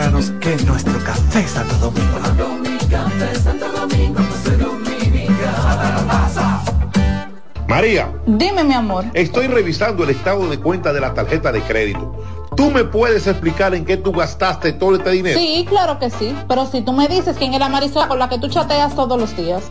dominicanos que nuestro café Santo Domingo. María. Dime, mi amor. Estoy revisando el estado de cuenta de la tarjeta de crédito. ¿Tú me puedes explicar en qué tú gastaste todo este dinero? Sí, claro que sí. Pero si tú me dices quién es la Marisol con la que tú chateas todos los días.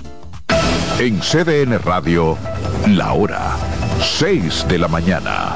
En CDN Radio, la hora 6 de la mañana.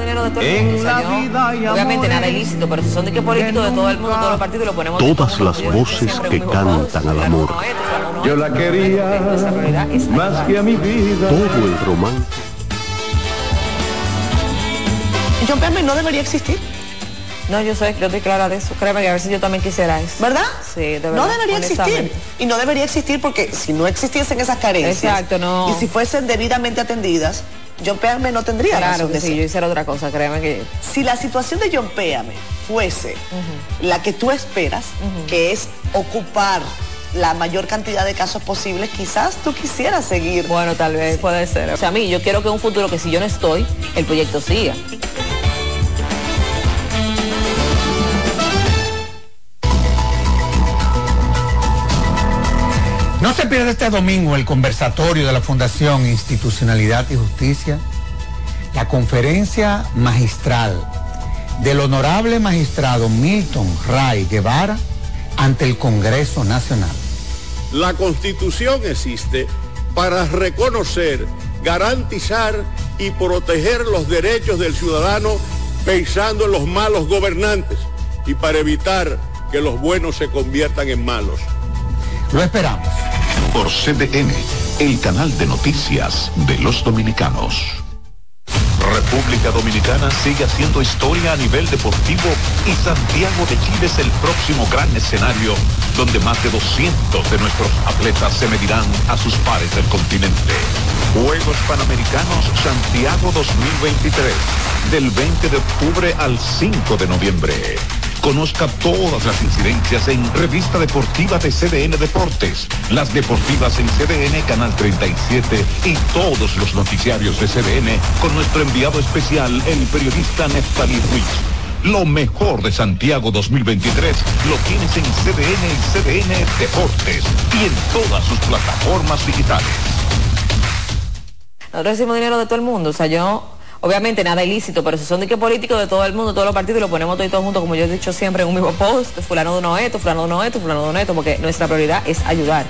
En la vida Obviamente nada ilícito, pero si son de que políticos de todo el mundo, todos los partidos lo ponemos. Todas las voces que cantan al amor. Yo la quería más que a mi vida. Todo el romance. John Perme no debería existir. No, yo sé, yo estoy clara de eso. Créeme que a ver si yo también quisiera eso. ¿Verdad? Sí, de verdad. No debería existir. Y no debería existir porque si no existiesen esas carencias. Exacto, no. Y si fuesen debidamente atendidas, John Péame no tendría Claro que si yo hiciera otra cosa, créeme que... Si la situación de John Péame fuese la que tú esperas, que es ocupar la mayor cantidad de casos posibles, quizás tú quisieras seguir. Bueno, tal vez puede ser. O sea, a mí, yo quiero que en un futuro que si yo no estoy, el proyecto siga. No se pierda este domingo el conversatorio de la Fundación Institucionalidad y Justicia, la conferencia magistral del honorable magistrado Milton Ray Guevara ante el Congreso Nacional. La Constitución existe para reconocer, garantizar y proteger los derechos del ciudadano pensando en los malos gobernantes y para evitar que los buenos se conviertan en malos. Lo esperamos. Por CDN, el canal de noticias de los dominicanos. República Dominicana sigue haciendo historia a nivel deportivo y Santiago de Chile es el próximo gran escenario donde más de 200 de nuestros atletas se medirán a sus pares del continente. Juegos Panamericanos Santiago 2023, del 20 de octubre al 5 de noviembre. Conozca todas las incidencias en Revista Deportiva de CDN Deportes, las deportivas en CDN Canal 37 y todos los noticiarios de CDN con nuestro enviado especial, el periodista Neftalí Ruiz. Lo mejor de Santiago 2023 lo tienes en CDN y CDN Deportes y en todas sus plataformas digitales. Decimos dinero de todo el mundo, o sea, yo Obviamente nada ilícito, pero si son de que políticos de todo el mundo, todos los partidos, lo ponemos todos juntos, como yo he dicho siempre en un mismo post, fulano de uno esto, fulano de uno esto, fulano de uno esto, porque nuestra prioridad es ayudar.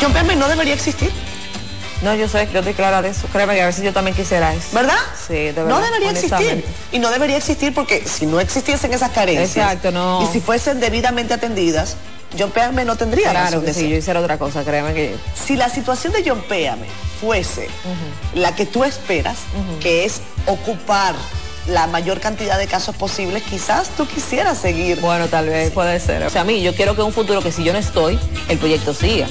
John Perme no debería existir. No, yo sé, yo estoy clara de eso. Créeme que a veces yo también quisiera eso. ¿Verdad? Sí, de verdad. No debería existir. Y no debería existir porque si no existiesen esas carencias Exacto, no. y si fuesen debidamente atendidas, John Péame no tendría Claro razón que de ser. yo hiciera otra cosa, créeme que... Si la situación de John Péame fuese la que tú esperas, que es ocupar la mayor cantidad de casos posibles, quizás tú quisieras seguir. Bueno, tal vez puede ser. O sea, a mí, yo quiero que en un futuro que si yo no estoy, el proyecto siga.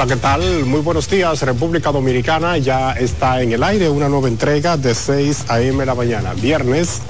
Hola, ¿qué tal? Muy buenos días. República Dominicana ya está en el aire una nueva entrega de 6 a.m. la mañana, viernes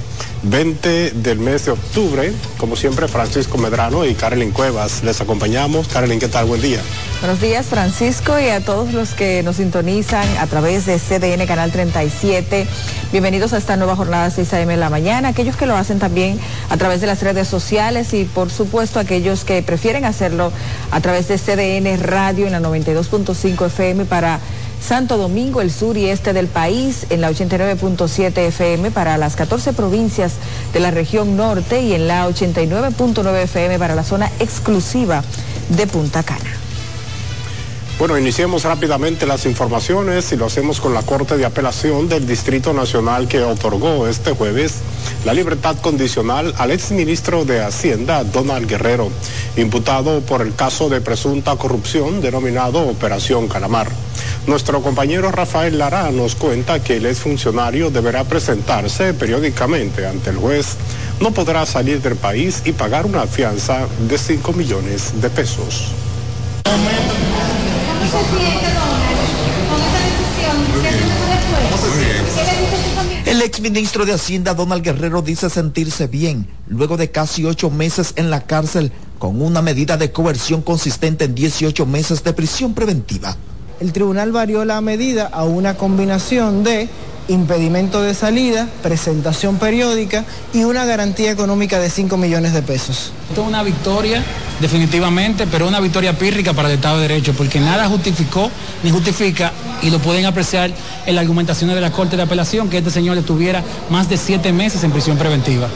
20 del mes de octubre. Como siempre, Francisco Medrano y Carolyn Cuevas les acompañamos. Carolyn, ¿qué tal? Buen día. Buenos días Francisco y a todos los que nos sintonizan a través de CDN Canal 37. Bienvenidos a esta nueva jornada 6 a.m. en la mañana. Aquellos que lo hacen también a través de las redes sociales y por supuesto aquellos que prefieren hacerlo a través de CDN Radio en la 92.5 FM para Santo Domingo, el sur y este del país, en la 89.7 FM para las 14 provincias de la región norte y en la 89.9 FM para la zona exclusiva de Punta Cana. Bueno, iniciemos rápidamente las informaciones y lo hacemos con la Corte de Apelación del Distrito Nacional que otorgó este jueves la libertad condicional al exministro de Hacienda, Donald Guerrero, imputado por el caso de presunta corrupción denominado Operación Calamar. Nuestro compañero Rafael Lara nos cuenta que el exfuncionario deberá presentarse periódicamente ante el juez, no podrá salir del país y pagar una fianza de 5 millones de pesos. El exministro de Hacienda Donald Guerrero dice sentirse bien luego de casi ocho meses en la cárcel con una medida de coerción consistente en 18 meses de prisión preventiva. El tribunal varió la medida a una combinación de impedimento de salida, presentación periódica y una garantía económica de 5 millones de pesos. Esto es una victoria, definitivamente, pero una victoria pírrica para el Estado de Derecho, porque nada justificó ni justifica, y lo pueden apreciar en las argumentaciones de la Corte de Apelación, que este señor estuviera más de siete meses en prisión preventiva.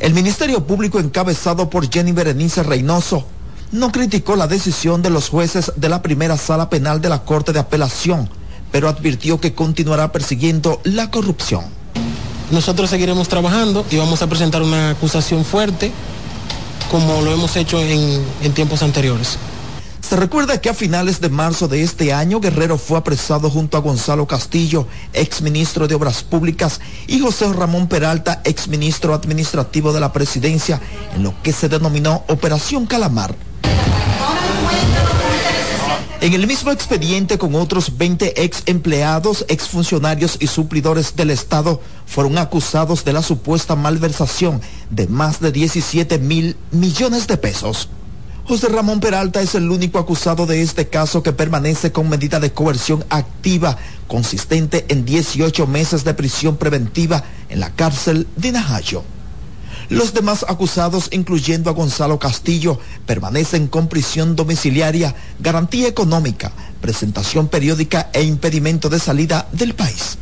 El Ministerio Público encabezado por Jenny Berenice Reynoso no criticó la decisión de los jueces de la primera sala penal de la Corte de Apelación, pero advirtió que continuará persiguiendo la corrupción. Nosotros seguiremos trabajando y vamos a presentar una acusación fuerte como lo hemos hecho en, en tiempos anteriores. Se recuerda que a finales de marzo de este año Guerrero fue apresado junto a Gonzalo Castillo, exministro de Obras Públicas, y José Ramón Peralta, exministro administrativo de la presidencia, en lo que se denominó Operación Calamar. En el mismo expediente con otros 20 ex empleados, ex funcionarios y suplidores del Estado fueron acusados de la supuesta malversación de más de 17 mil millones de pesos. José Ramón Peralta es el único acusado de este caso que permanece con medida de coerción activa consistente en 18 meses de prisión preventiva en la cárcel de Najayo. Los demás acusados, incluyendo a Gonzalo Castillo, permanecen con prisión domiciliaria, garantía económica, presentación periódica e impedimento de salida del país.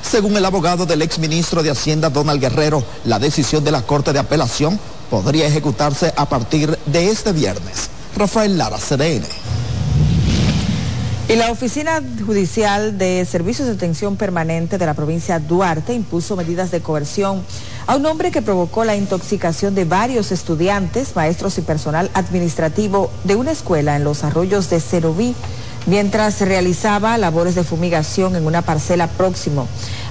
Según el abogado del exministro de Hacienda, Donald Guerrero, la decisión de la Corte de Apelación podría ejecutarse a partir de este viernes. Rafael Lara, CDN. Y la Oficina Judicial de Servicios de Atención Permanente de la provincia Duarte impuso medidas de coerción a un hombre que provocó la intoxicación de varios estudiantes, maestros y personal administrativo de una escuela en los arroyos de Ceroví, mientras realizaba labores de fumigación en una parcela próximo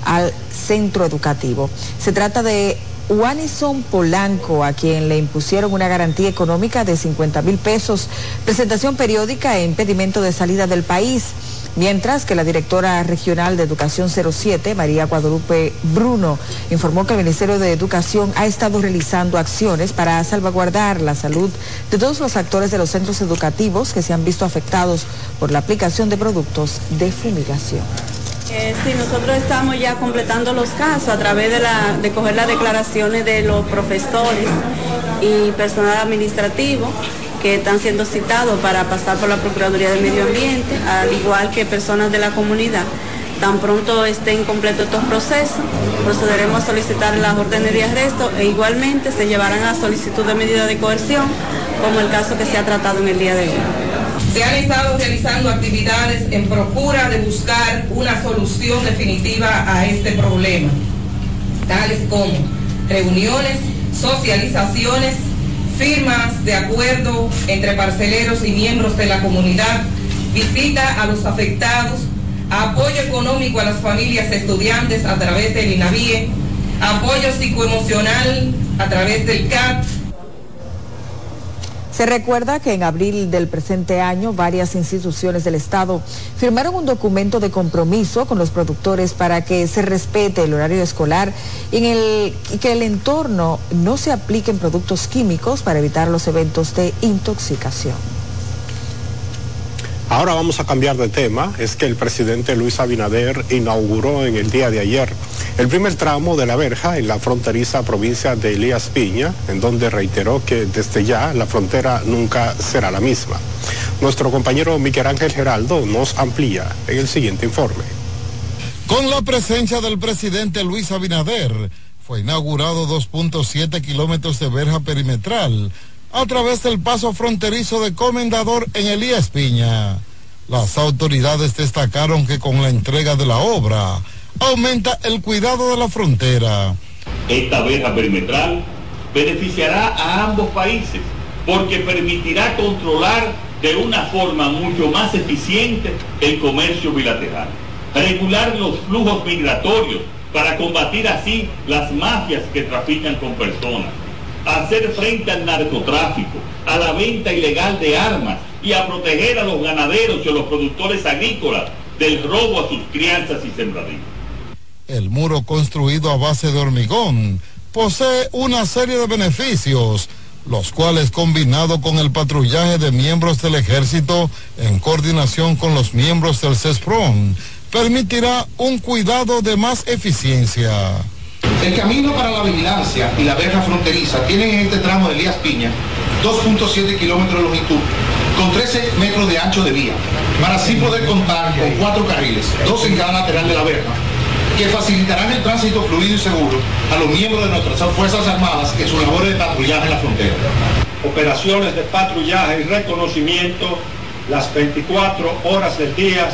al centro educativo. Se trata de Wanison Polanco, a quien le impusieron una garantía económica de 50 mil pesos, presentación periódica e impedimento de salida del país. Mientras que la directora regional de Educación 07, María Guadalupe Bruno, informó que el Ministerio de Educación ha estado realizando acciones para salvaguardar la salud de todos los actores de los centros educativos que se han visto afectados por la aplicación de productos de fumigación. Eh, sí, nosotros estamos ya completando los casos a través de, la, de coger las declaraciones de los profesores y personal administrativo que están siendo citados para pasar por la Procuraduría de Medio Ambiente, al igual que personas de la comunidad. Tan pronto estén completos estos procesos, procederemos a solicitar las órdenes de arresto e igualmente se llevarán a solicitud de medida de coerción, como el caso que se ha tratado en el día de hoy. Se han estado realizando actividades en procura de buscar una solución definitiva a este problema, tales como reuniones, socializaciones, firmas de acuerdo entre parceleros y miembros de la comunidad, visita a los afectados, apoyo económico a las familias estudiantes a través del INAVIE, apoyo psicoemocional a través del CAT, se recuerda que en abril del presente año varias instituciones del Estado firmaron un documento de compromiso con los productores para que se respete el horario escolar y, en el, que el entorno no se apliquen productos químicos para evitar los eventos de intoxicación. Ahora vamos a cambiar de tema. Es que el presidente Luis Abinader inauguró en el día de ayer el primer tramo de la verja en la fronteriza provincia de Elías Piña, en donde reiteró que desde ya la frontera nunca será la misma. Nuestro compañero Miguel Ángel Geraldo nos amplía en el siguiente informe. Con la presencia del presidente Luis Abinader, fue inaugurado 2.7 kilómetros de verja perimetral a través del paso fronterizo de Comendador en Elías Piña. Las autoridades destacaron que con la entrega de la obra aumenta el cuidado de la frontera. Esta verja perimetral beneficiará a ambos países porque permitirá controlar de una forma mucho más eficiente el comercio bilateral, regular los flujos migratorios para combatir así las mafias que trafican con personas hacer frente al narcotráfico, a la venta ilegal de armas y a proteger a los ganaderos y a los productores agrícolas del robo a sus crianzas y sembradíos. El muro construido a base de hormigón posee una serie de beneficios, los cuales combinado con el patrullaje de miembros del ejército en coordinación con los miembros del CESPRON, permitirá un cuidado de más eficiencia. El camino para la vigilancia y la verja fronteriza tienen en este tramo de Elías Piña 2.7 kilómetros de longitud con 13 metros de ancho de vía, para así poder contar con cuatro carriles, dos en cada lateral de la verja, que facilitarán el tránsito fluido y seguro a los miembros de nuestras Fuerzas Armadas en su labor de patrullaje en la frontera. Operaciones de patrullaje y reconocimiento las 24 horas del día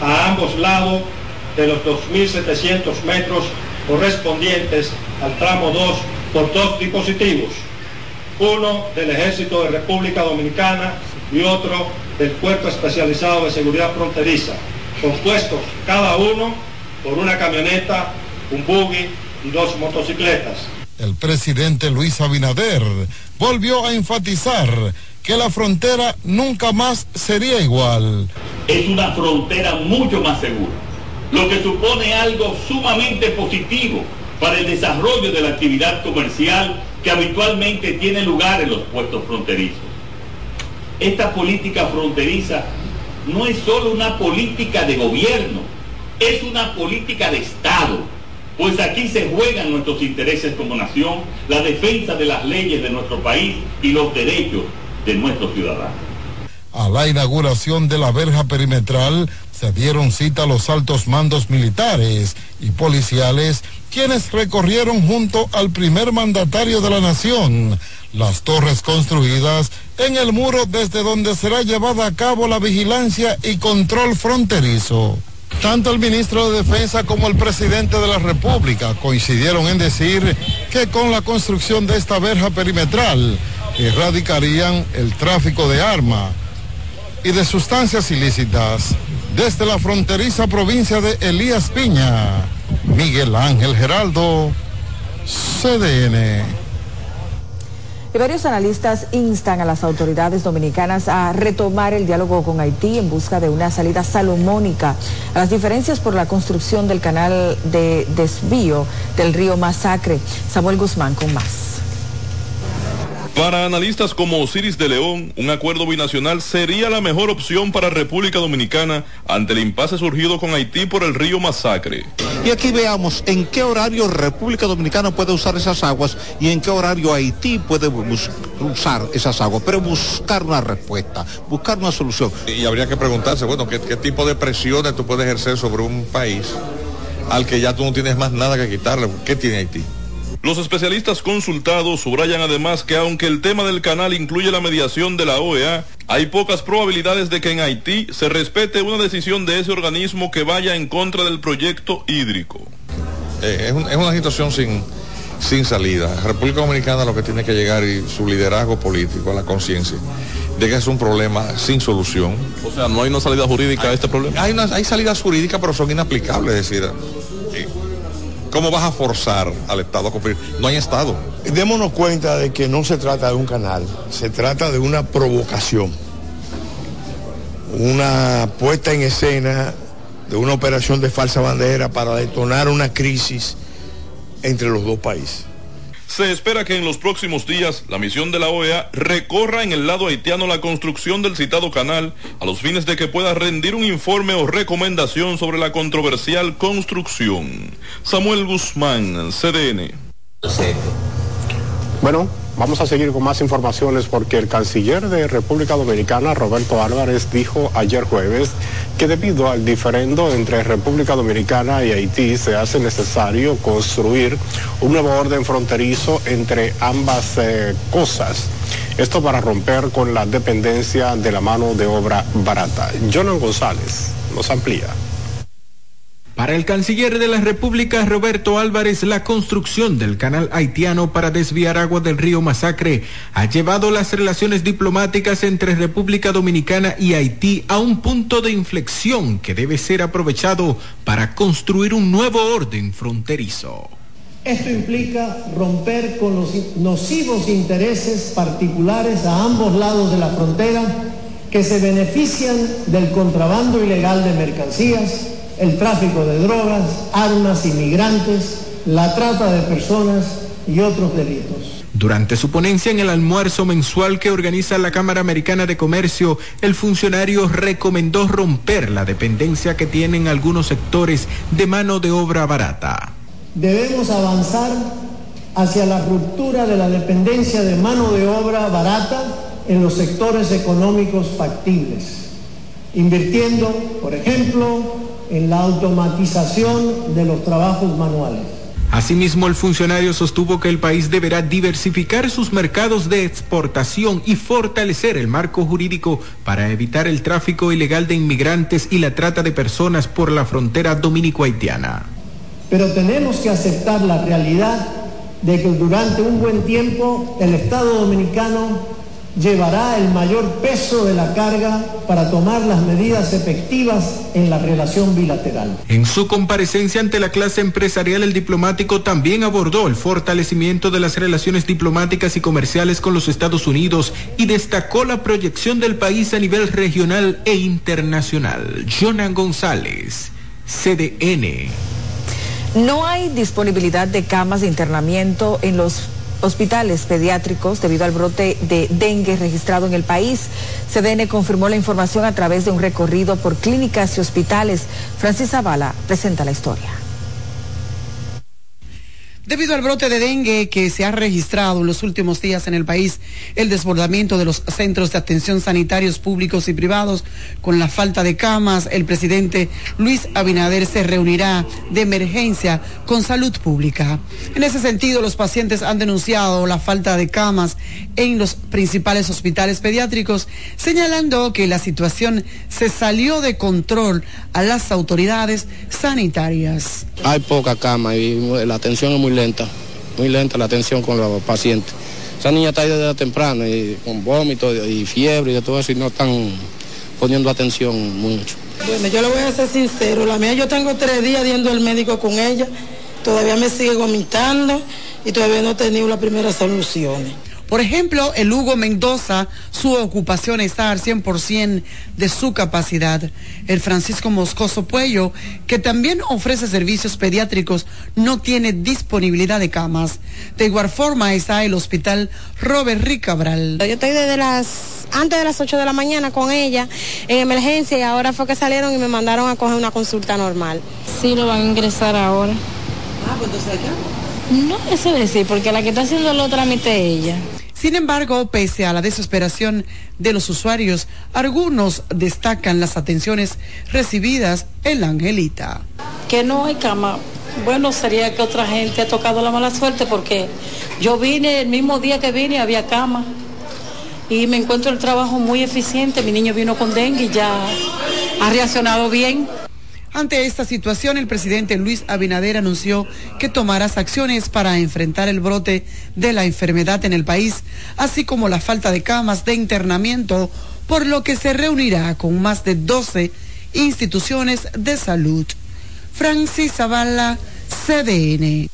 a ambos lados de los 2.700 metros correspondientes al tramo 2 por dos dispositivos, uno del Ejército de República Dominicana y otro del Cuerpo Especializado de Seguridad Fronteriza, compuestos cada uno por una camioneta, un buggy y dos motocicletas. El presidente Luis Abinader volvió a enfatizar que la frontera nunca más sería igual. Es una frontera mucho más segura lo que supone algo sumamente positivo para el desarrollo de la actividad comercial que habitualmente tiene lugar en los puestos fronterizos. Esta política fronteriza no es solo una política de gobierno, es una política de Estado, pues aquí se juegan nuestros intereses como nación, la defensa de las leyes de nuestro país y los derechos de nuestros ciudadanos. A la inauguración de la verja perimetral se dieron cita a los altos mandos militares y policiales, quienes recorrieron junto al primer mandatario de la nación las torres construidas en el muro desde donde será llevada a cabo la vigilancia y control fronterizo. Tanto el ministro de Defensa como el presidente de la República coincidieron en decir que con la construcción de esta verja perimetral erradicarían el tráfico de armas y de sustancias ilícitas desde la fronteriza provincia de Elías Piña, Miguel Ángel Geraldo, CDN. Y varios analistas instan a las autoridades dominicanas a retomar el diálogo con Haití en busca de una salida salomónica a las diferencias por la construcción del canal de desvío del río Masacre. Samuel Guzmán con más. Para analistas como Osiris de León, un acuerdo binacional sería la mejor opción para República Dominicana ante el impasse surgido con Haití por el río Masacre. Y aquí veamos en qué horario República Dominicana puede usar esas aguas y en qué horario Haití puede usar esas aguas, pero buscar una respuesta, buscar una solución. Y habría que preguntarse, bueno, ¿qué, qué tipo de presiones tú puedes ejercer sobre un país al que ya tú no tienes más nada que quitarle? ¿Qué tiene Haití? Los especialistas consultados subrayan además que aunque el tema del canal incluye la mediación de la OEA, hay pocas probabilidades de que en Haití se respete una decisión de ese organismo que vaya en contra del proyecto hídrico. Eh, es, un, es, una situación sin, sin salida. República Dominicana lo que tiene que llegar y su liderazgo político a la conciencia de que es un problema sin solución. O sea, no hay una salida jurídica hay, a este problema. Hay, una, hay salidas jurídicas, pero son inaplicables, es decir, ¿Cómo vas a forzar al Estado a cumplir? No hay Estado. Démonos cuenta de que no se trata de un canal, se trata de una provocación, una puesta en escena de una operación de falsa bandera para detonar una crisis entre los dos países. Se espera que en los próximos días la misión de la OEA recorra en el lado haitiano la construcción del citado canal a los fines de que pueda rendir un informe o recomendación sobre la controversial construcción. Samuel Guzmán, CDN. Bueno, Vamos a seguir con más informaciones porque el canciller de República Dominicana, Roberto Álvarez, dijo ayer jueves que debido al diferendo entre República Dominicana y Haití se hace necesario construir un nuevo orden fronterizo entre ambas eh, cosas. Esto para romper con la dependencia de la mano de obra barata. Jonan González nos amplía. Para el canciller de la República, Roberto Álvarez, la construcción del canal haitiano para desviar agua del río Masacre ha llevado las relaciones diplomáticas entre República Dominicana y Haití a un punto de inflexión que debe ser aprovechado para construir un nuevo orden fronterizo. Esto implica romper con los nocivos intereses particulares a ambos lados de la frontera que se benefician del contrabando ilegal de mercancías el tráfico de drogas, armas, inmigrantes, la trata de personas y otros delitos. Durante su ponencia en el almuerzo mensual que organiza la Cámara Americana de Comercio, el funcionario recomendó romper la dependencia que tienen algunos sectores de mano de obra barata. Debemos avanzar hacia la ruptura de la dependencia de mano de obra barata en los sectores económicos factibles, invirtiendo, por ejemplo, en la automatización de los trabajos manuales. Asimismo, el funcionario sostuvo que el país deberá diversificar sus mercados de exportación y fortalecer el marco jurídico para evitar el tráfico ilegal de inmigrantes y la trata de personas por la frontera dominico-haitiana. Pero tenemos que aceptar la realidad de que durante un buen tiempo el Estado dominicano llevará el mayor peso de la carga para tomar las medidas efectivas en la relación bilateral. En su comparecencia ante la clase empresarial, el diplomático también abordó el fortalecimiento de las relaciones diplomáticas y comerciales con los Estados Unidos y destacó la proyección del país a nivel regional e internacional. Jonan González, CDN. No hay disponibilidad de camas de internamiento en los hospitales pediátricos debido al brote de dengue registrado en el país. CDN confirmó la información a través de un recorrido por clínicas y hospitales. Francis Zavala presenta la historia. Debido al brote de dengue que se ha registrado en los últimos días en el país, el desbordamiento de los centros de atención sanitarios públicos y privados, con la falta de camas, el presidente Luis Abinader se reunirá de emergencia con salud pública. En ese sentido, los pacientes han denunciado la falta de camas en los principales hospitales pediátricos, señalando que la situación se salió de control a las autoridades sanitarias. Hay poca cama y la atención es muy lenta, muy lenta la atención con los pacientes. Esa niña está ahí desde temprano y con vómito y fiebre y de todo eso y no están poniendo atención mucho. Bueno, yo le voy a ser sincero, la mía yo tengo tres días yendo al médico con ella, todavía me sigue vomitando y todavía no he tenido las primeras soluciones. Por ejemplo, el Hugo Mendoza, su ocupación está al 100% de su capacidad. El Francisco Moscoso Puello, que también ofrece servicios pediátricos, no tiene disponibilidad de camas. De igual forma está el Hospital Robert Ricabral. Yo estoy desde las antes de las 8 de la mañana con ella en emergencia y ahora fue que salieron y me mandaron a coger una consulta normal. Sí, lo van a ingresar ahora. Ah, pues entonces acá. No sé decir, porque la que está haciendo los trámites es ella. Sin embargo, pese a la desesperación de los usuarios, algunos destacan las atenciones recibidas en la Angelita. Que no hay cama. Bueno, sería que otra gente ha tocado la mala suerte porque yo vine el mismo día que vine había cama y me encuentro el trabajo muy eficiente. Mi niño vino con dengue y ya ha reaccionado bien. Ante esta situación, el presidente Luis Abinader anunció que tomará acciones para enfrentar el brote de la enfermedad en el país, así como la falta de camas de internamiento, por lo que se reunirá con más de 12 instituciones de salud. Francis Zavala, CDN.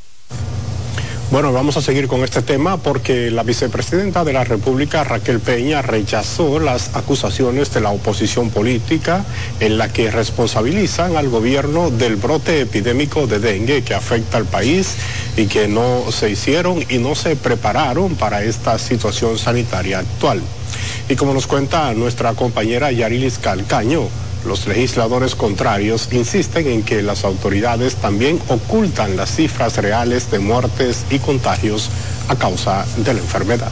Bueno, vamos a seguir con este tema porque la vicepresidenta de la República, Raquel Peña, rechazó las acusaciones de la oposición política en la que responsabilizan al gobierno del brote epidémico de dengue que afecta al país y que no se hicieron y no se prepararon para esta situación sanitaria actual. Y como nos cuenta nuestra compañera Yarilis Calcaño, los legisladores contrarios insisten en que las autoridades también ocultan las cifras reales de muertes y contagios a causa de la enfermedad.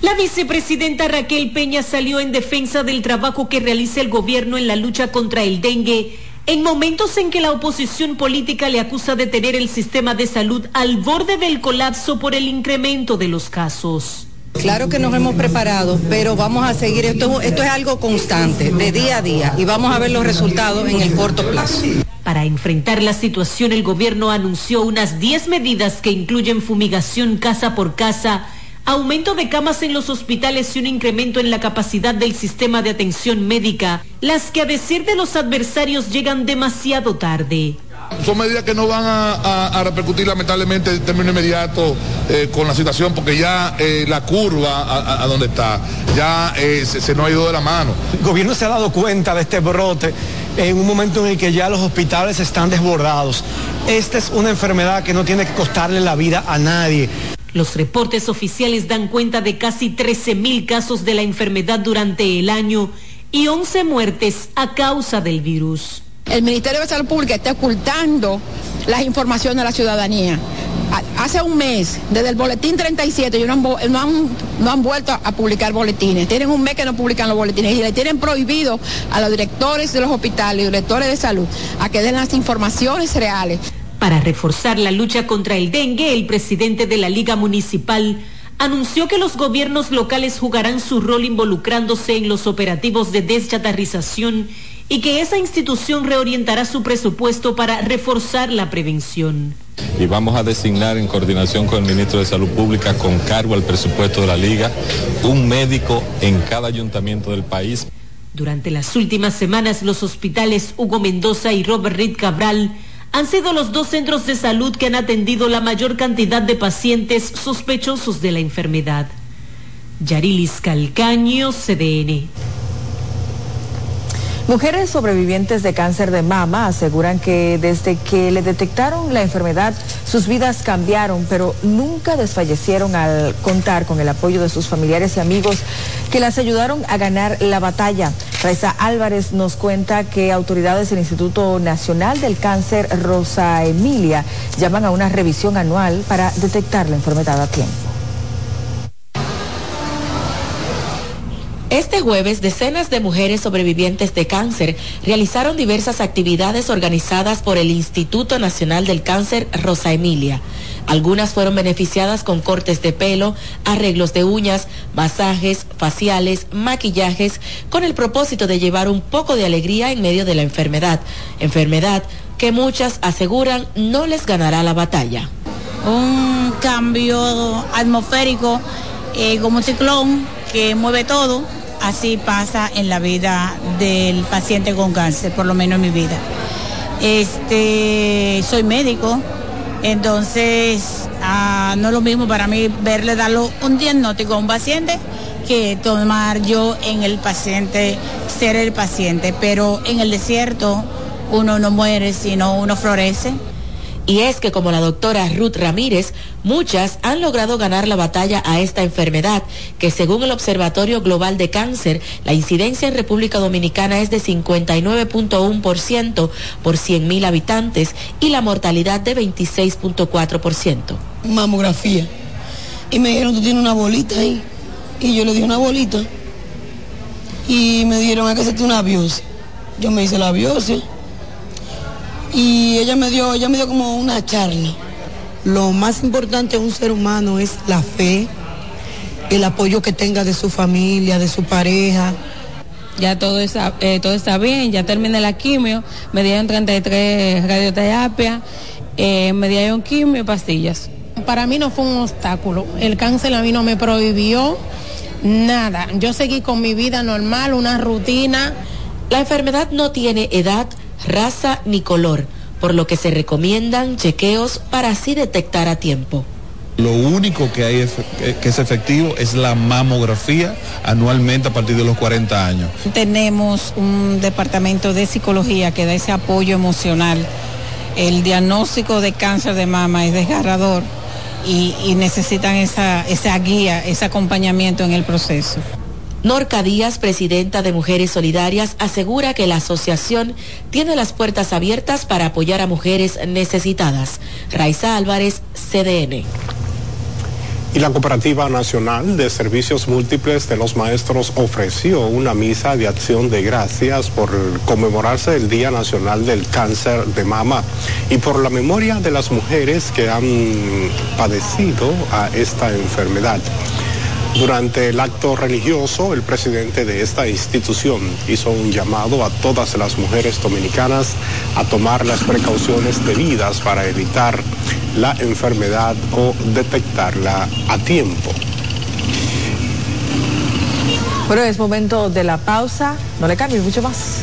La vicepresidenta Raquel Peña salió en defensa del trabajo que realiza el gobierno en la lucha contra el dengue en momentos en que la oposición política le acusa de tener el sistema de salud al borde del colapso por el incremento de los casos. Claro que nos hemos preparado, pero vamos a seguir, esto, esto es algo constante, de día a día, y vamos a ver los resultados en el corto plazo. Para enfrentar la situación, el gobierno anunció unas 10 medidas que incluyen fumigación casa por casa, aumento de camas en los hospitales y un incremento en la capacidad del sistema de atención médica, las que a decir de los adversarios llegan demasiado tarde. Son medidas que no van a, repercutir lamentablemente en términos inmediatos eh, con la situación porque ya eh, la curva a, donde está ya eh, se, nos ha ido de la mano. El gobierno se ha dado cuenta de este brote en un momento en el que ya los hospitales están desbordados. Esta es una enfermedad que no tiene que costarle la vida a nadie. Los reportes oficiales dan cuenta de casi 13 mil casos de la enfermedad durante el año y 11 muertes a causa del virus el Ministerio de Salud Pública está ocultando las informaciones a la ciudadanía. Hace un mes, desde el boletín 37, ellos no han, no han, vuelto a publicar boletines. Tienen un mes que no publican los boletines y le tienen prohibido a los directores de los hospitales directores de salud a que den las informaciones reales. Para reforzar la lucha contra el dengue, el presidente de la Liga Municipal anunció que los gobiernos locales jugarán su rol involucrándose en los operativos de deschatarrización y que esa institución reorientará su presupuesto para reforzar la prevención. Y vamos a designar en coordinación con el ministro de Salud Pública, con cargo al presupuesto de la liga, un médico en cada ayuntamiento del país. Durante las últimas semanas, los hospitales Hugo Mendoza y Robert Reed Cabral han sido los dos centros de salud que han atendido la mayor cantidad de pacientes sospechosos de la enfermedad. Yarilis Calcaño, CDN. Mujeres sobrevivientes de cáncer de mama aseguran que desde que le detectaron la enfermedad, sus vidas cambiaron, pero nunca desfallecieron al contar con el apoyo de sus familiares y amigos que las ayudaron a ganar la batalla. Raiza Álvarez nos cuenta que autoridades del Instituto Nacional del Cáncer Rosa Emilia llaman a una revisión anual para detectar la enfermedad a tiempo. Este jueves, decenas de mujeres sobrevivientes de cáncer realizaron diversas actividades organizadas por el Instituto Nacional del Cáncer Rosa Emilia. Algunas fueron beneficiadas con cortes de pelo, arreglos de uñas, masajes, faciales, maquillajes, con el propósito de llevar un poco de alegría en medio de la enfermedad. Enfermedad que muchas aseguran no les ganará la batalla. Un cambio atmosférico eh, como ciclón que mueve todo, así pasa en la vida del paciente con cáncer, por lo menos en mi vida. Este, soy médico, entonces Ah, no es lo mismo para mí verle darlo un diagnóstico a un paciente que tomar yo en el paciente, ser el paciente. Pero en el desierto uno no muere, sino uno florece. Y es que como la doctora Ruth Ramírez, muchas han logrado ganar la batalla a esta enfermedad, que según el Observatorio Global de Cáncer, la incidencia en República Dominicana es de 59.1% por 100.000 habitantes y la mortalidad de 26.4%. Mamografía. Y me dijeron, tú tienes una bolita ahí. Y yo le di una bolita. Y me dijeron, hay que hacerte una biopsia. Yo me hice la biopsia y ella me dio, ella me dio como una charla. Lo más importante en un ser humano es la fe, el apoyo que tenga de su familia, de su pareja. Ya todo está, eh, todo está bien, ya terminé la quimio, me dieron 33 radioterapia, eh, me dieron quimio y pastillas. Para mí no fue un obstáculo, el cáncer a mí no me prohibió nada, yo seguí con mi vida normal, una rutina. La enfermedad no tiene edad, raza ni color, por lo que se recomiendan chequeos para así detectar a tiempo. Lo único que hay eh, que es efectivo es la mamografía anualmente a partir de los 40 años. Tenemos un departamento de psicología que da ese apoyo emocional. El diagnóstico de cáncer de mama es desgarrador y, necesitan esa, esa guía, ese acompañamiento en el proceso. Norca Díaz, presidenta de Mujeres Solidarias, asegura que la asociación tiene las puertas abiertas para apoyar a mujeres necesitadas. Raiza Álvarez, CDN. Y la Cooperativa Nacional de Servicios Múltiples de los Maestros ofreció una misa de acción de gracias por conmemorarse el Día Nacional del Cáncer de Mama y por la memoria de las mujeres que han padecido a esta enfermedad. Durante el acto religioso, el presidente de esta institución hizo un llamado a todas las mujeres dominicanas a tomar las precauciones debidas para evitar la enfermedad o detectarla a tiempo. Bueno, es momento de la pausa. No le cambie mucho más.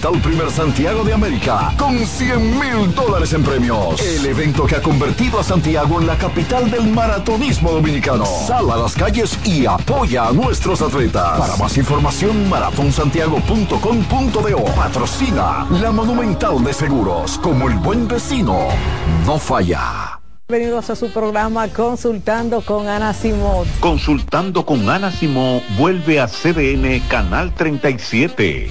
Primer Santiago de América. Con 100 mil dólares en premios. El evento que ha convertido a Santiago en la capital del maratonismo dominicano. Sal a las calles y apoya a nuestros atletas. Para más información, maratonsantiago.com.do. Patrocina la Monumental de Seguros. Como el buen vecino, no falla. Bienvenidos a su programa Consultando con Ana Simón. Consultando con Ana Simón vuelve a CDN Canal 37.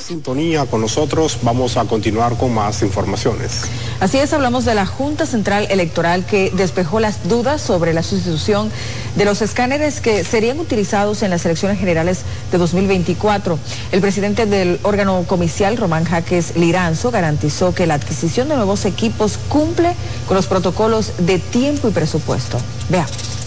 Sintonía con nosotros, vamos a continuar con más informaciones. Así es, hablamos de la Junta Central Electoral que despejó las dudas sobre la sustitución de los escáneres que serían utilizados en las elecciones generales de 2024. El presidente del órgano comicial, Román Jaques Liranzo, garantizó que la adquisición de nuevos equipos cumple con los protocolos de tiempo y presupuesto. Veamos.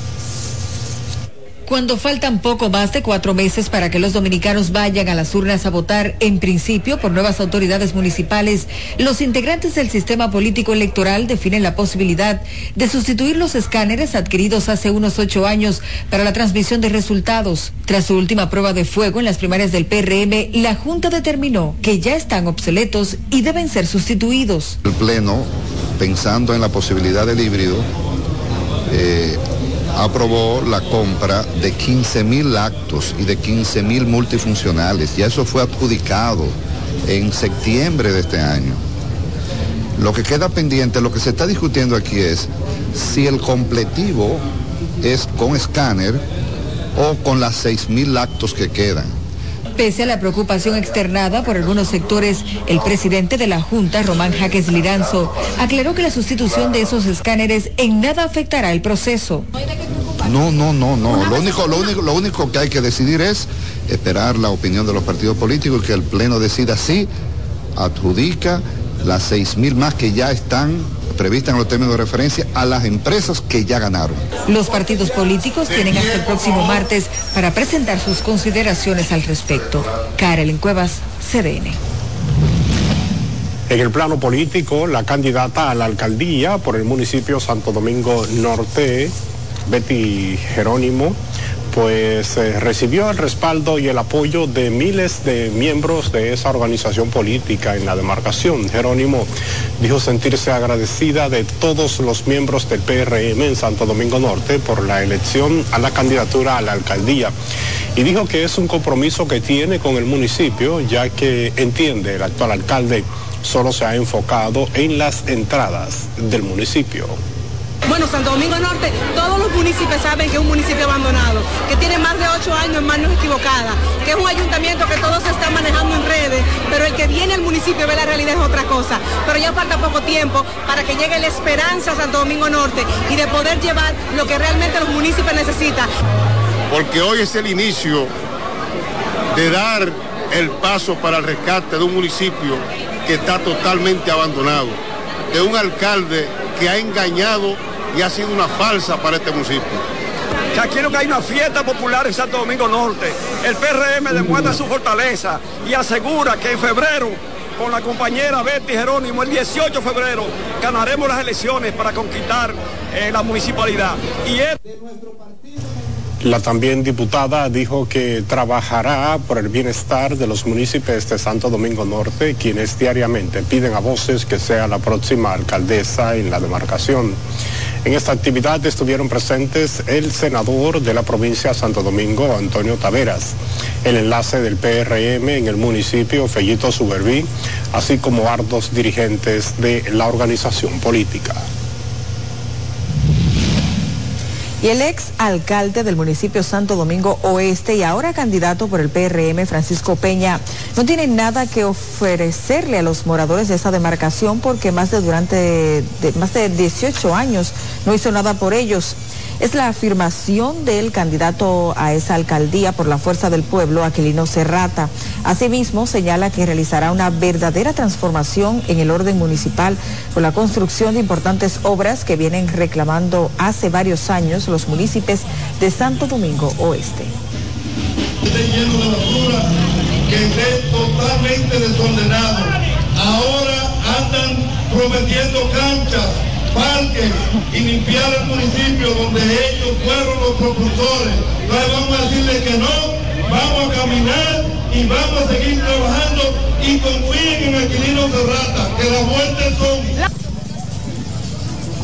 Cuando faltan poco más de cuatro meses para que los dominicanos vayan a las urnas a votar, en principio por nuevas autoridades municipales, los integrantes del sistema político electoral definen la posibilidad de sustituir los escáneres adquiridos hace unos ocho años para la transmisión de resultados. Tras su última prueba de fuego en las primarias del PRM, la Junta determinó que ya están obsoletos y deben ser sustituidos. El Pleno, pensando en la posibilidad del híbrido, eh, aprobó la compra de 15 mil actos y de 15 mil multifuncionales. Ya eso fue adjudicado en septiembre de este año. Lo que queda pendiente, lo que se está discutiendo aquí es si el completivo es con escáner o con las 6 mil actos que quedan. Pese a la preocupación externada por algunos sectores, el presidente de la Junta, Román Jaques Liranzo, aclaró que la sustitución de esos escáneres en nada afectará el proceso. No, no, no, no. Lo único, lo único, lo único que hay que decidir es esperar la opinión de los partidos políticos y que el Pleno decida si adjudica las seis mil más que ya están previstas en los términos de referencia a las empresas que ya ganaron. Los partidos políticos tienen hasta el próximo martes para presentar sus consideraciones al respecto. Karel Cuevas, CDN. En el plano político, la candidata a la alcaldía por el municipio Santo Domingo Norte, Betty Jerónimo, pues eh, recibió el respaldo y el apoyo de miles de miembros de esa organización política en la demarcación. Jerónimo dijo sentirse agradecida de todos los miembros del PRM en Santo Domingo Norte por la elección a la candidatura a la alcaldía y dijo que es un compromiso que tiene con el municipio ya que entiende el actual alcalde solo se ha enfocado en las entradas del municipio. Bueno, Santo Domingo Norte, todos los municipios saben que es un municipio abandonado, que tiene más de ocho años en manos equivocadas, que es un ayuntamiento que todos se están manejando en redes, pero el que viene al municipio ve la realidad es otra cosa. Pero ya falta poco tiempo para que llegue la esperanza a Santo Domingo Norte y de poder llevar lo que realmente los municipios necesitan. Porque hoy es el inicio de dar el paso para el rescate de un municipio que está totalmente abandonado, de un alcalde que ha engañado y ha sido una falsa para este municipio. Que aquí lo que hay una fiesta popular en Santo Domingo Norte. El PRM demuestra su fortaleza y asegura que en febrero, con la compañera Betty Jerónimo, el 18 de febrero, ganaremos las elecciones para conquistar eh, la municipalidad. Y es... La también diputada dijo que trabajará por el bienestar de los municipios de Santo Domingo Norte, quienes diariamente piden a voces que sea la próxima alcaldesa en la demarcación. En esta actividad estuvieron presentes el senador de la provincia de Santo Domingo, Antonio Taveras, el enlace del PRM en el municipio, Fellito Suberví, así como hartos dirigentes de la organización política. Y el ex alcalde del municipio Santo Domingo Oeste y ahora candidato por el PRM, Francisco Peña, no tiene nada que ofrecerle a los moradores de esa demarcación porque más de durante más de 18 años no hizo nada por ellos. Es la afirmación del candidato a esa alcaldía por la Fuerza del Pueblo, Aquilino Serrata. Asimismo, señala que realizará una verdadera transformación en el orden municipal con la construcción de importantes obras que vienen reclamando hace varios años los municipios de Santo Domingo Oeste. Ahora andan prometiendo canchas parques y limpiar el municipio donde ellos fueron los propulsores. Entonces vamos a decirle que no, vamos a caminar y vamos a seguir trabajando y confíen en Aquilino Serrata, que las muertes son...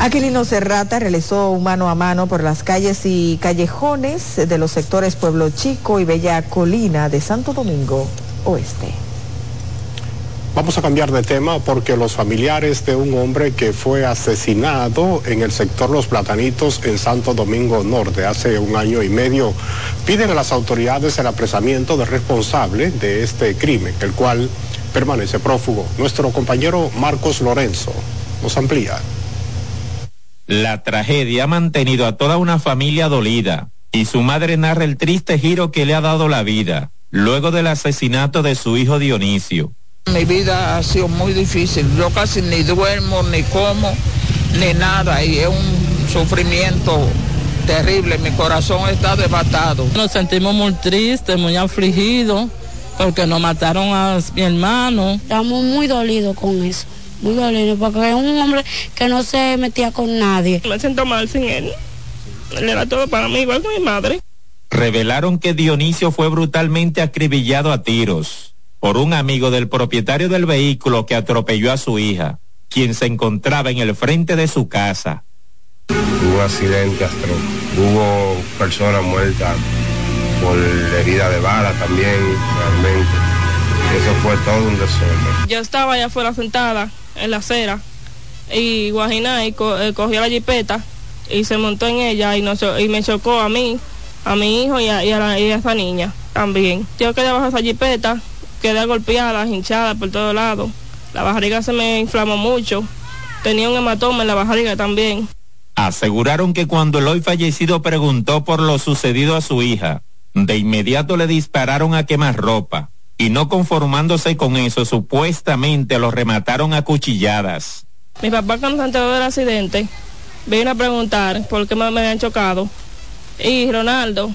Aquilino Serrata realizó mano a mano por las calles y callejones de los sectores Pueblo Chico y Bella Colina de Santo Domingo Oeste. Vamos a cambiar de tema porque los familiares de un hombre que fue asesinado en el sector Los Platanitos en Santo Domingo Norte hace un año y medio piden a las autoridades el apresamiento del responsable de este crimen, el cual permanece prófugo. Nuestro compañero Marcos Lorenzo nos amplía. La tragedia ha mantenido a toda una familia dolida y su madre narra el triste giro que le ha dado la vida luego del asesinato de su hijo Dionisio. Mi vida ha sido muy difícil. Yo casi ni duermo, ni como, ni nada. Y es un sufrimiento terrible. Mi corazón está devastado. Nos sentimos muy tristes, muy afligidos, porque nos mataron a mi hermano. Estamos muy dolidos con eso. Muy dolidos, porque es un hombre que no se metía con nadie. Me siento mal sin él. Él era todo para mí, igual que mi madre. Revelaron que Dionisio fue brutalmente acribillado a tiros por un amigo del propietario del vehículo que atropelló a su hija, quien se encontraba en el frente de su casa. Hubo accidentes, hubo personas muertas por herida de bala también, realmente. Eso fue todo un desorden. Yo estaba allá afuera sentada en la acera y Guajina y eh, cogió la jipeta y se montó en ella y, y me chocó a mí, a mi hijo y a, esa niña también. Yo quedé bajo esa jipeta quedé golpeada, hinchada por todos lados. La barriga se me inflamó mucho. Tenía un hematoma en la barriga también. Aseguraron que cuando el hoy fallecido preguntó por lo sucedido a su hija, de inmediato le dispararon a quemar ropa y no conformándose con eso, supuestamente lo remataron a cuchilladas. Mi papá cuando se enteró del accidente, vino a preguntar por qué me habían chocado. Y Ronaldo,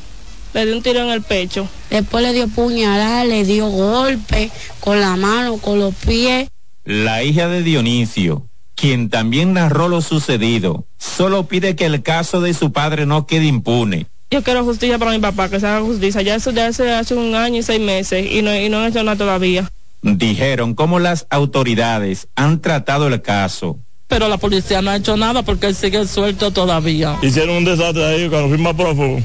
le dio un tiro en el pecho. Después le dio puñalada, le dio golpe con la mano, con los pies. La hija de Dionisio, quien también narró lo sucedido, solo pide que el caso de su padre no quede impune. Yo quiero justicia para mi papá, que se haga justicia. Ya eso ya hace, hace un año y seis meses y no, y no han hecho nada todavía. Dijeron cómo las autoridades han tratado el caso. Pero la policía no ha hecho nada porque él sigue suelto todavía. Hicieron un desastre ahí cuando fuimos prófugo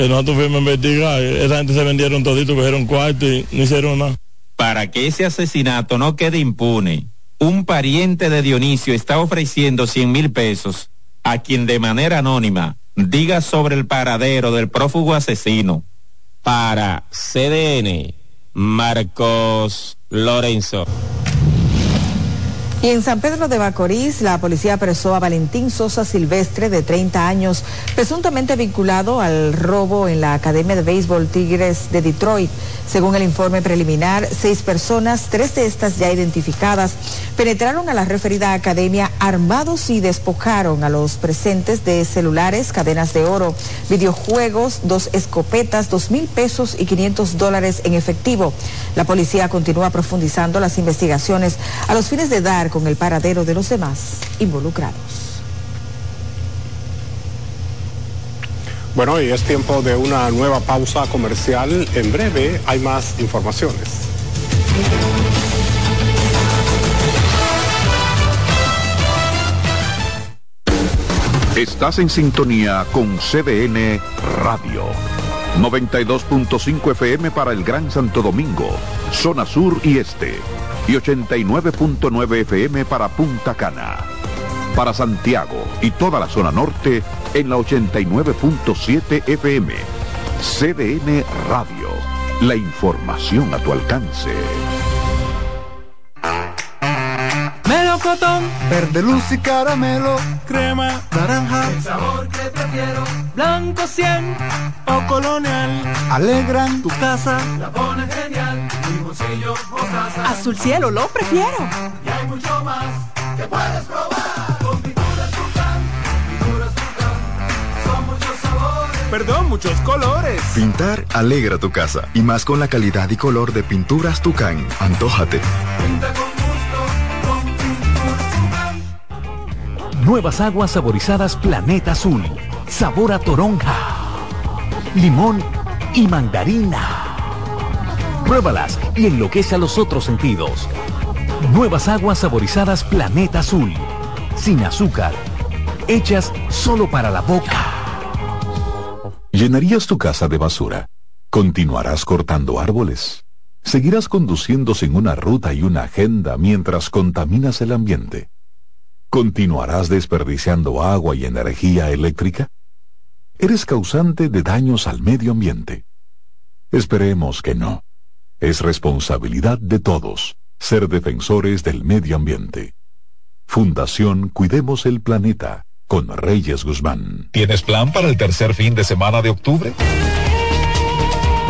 que nosotros fuimos investigar. Esa gente se vendieron todito, cogieron cuarto y no hicieron nada. Para que ese asesinato no quede impune, un pariente de Dionisio está ofreciendo 100 mil pesos a quien de manera anónima diga sobre el paradero del prófugo asesino. Para CDN, Marcos Lorenzo. Y en San Pedro de Macorís, la policía apresó a Valentín Sosa Silvestre, de 30 años, presuntamente vinculado al robo en la Academia de Béisbol Tigres de Detroit. Según el informe preliminar, seis personas, tres de estas ya identificadas, penetraron a la referida academia armados y despojaron a los presentes de celulares, cadenas de oro, videojuegos, dos escopetas, dos mil pesos y 500 dólares en efectivo. La policía continúa profundizando las investigaciones a los fines de dar con el paradero de los demás involucrados. Bueno, y es tiempo de una nueva pausa comercial. En breve hay más informaciones. Estás en sintonía con CDN Radio. 92.5 FM para el Gran Santo Domingo, zona sur y este. Y 89.9 FM para Punta Cana. Para Santiago y toda la zona norte en la 89.7 FM. CDN Radio. La información a tu alcance. Melocotón, verde luz y caramelo, crema, naranja, el sabor que prefiero, blanco 100 o colonial, alegran tu casa, la pone genial, mi bolsillo o azul cielo lo prefiero, y hay mucho más que puedes probar, con pinturas Tucán, pinturas Tucán, son muchos sabores, perdón, muchos colores. Pintar alegra tu casa, y más con la calidad y color de pinturas Tucán, antójate. Pinta con Nuevas aguas saborizadas Planeta Azul. Sabor a toronja, limón y mandarina. Pruébalas y enloquece a los otros sentidos. Nuevas aguas saborizadas Planeta Azul. Sin azúcar. Hechas solo para la boca. ¿Llenarías tu casa de basura? ¿Continuarás cortando árboles? ¿Seguirás conduciendo sin una ruta y una agenda mientras contaminas el ambiente? ¿Continuarás desperdiciando agua y energía eléctrica? ¿Eres causante de daños al medio ambiente? Esperemos que no. Es responsabilidad de todos ser defensores del medio ambiente. Fundación Cuidemos el Planeta con Reyes Guzmán. ¿Tienes plan para el tercer fin de semana de octubre?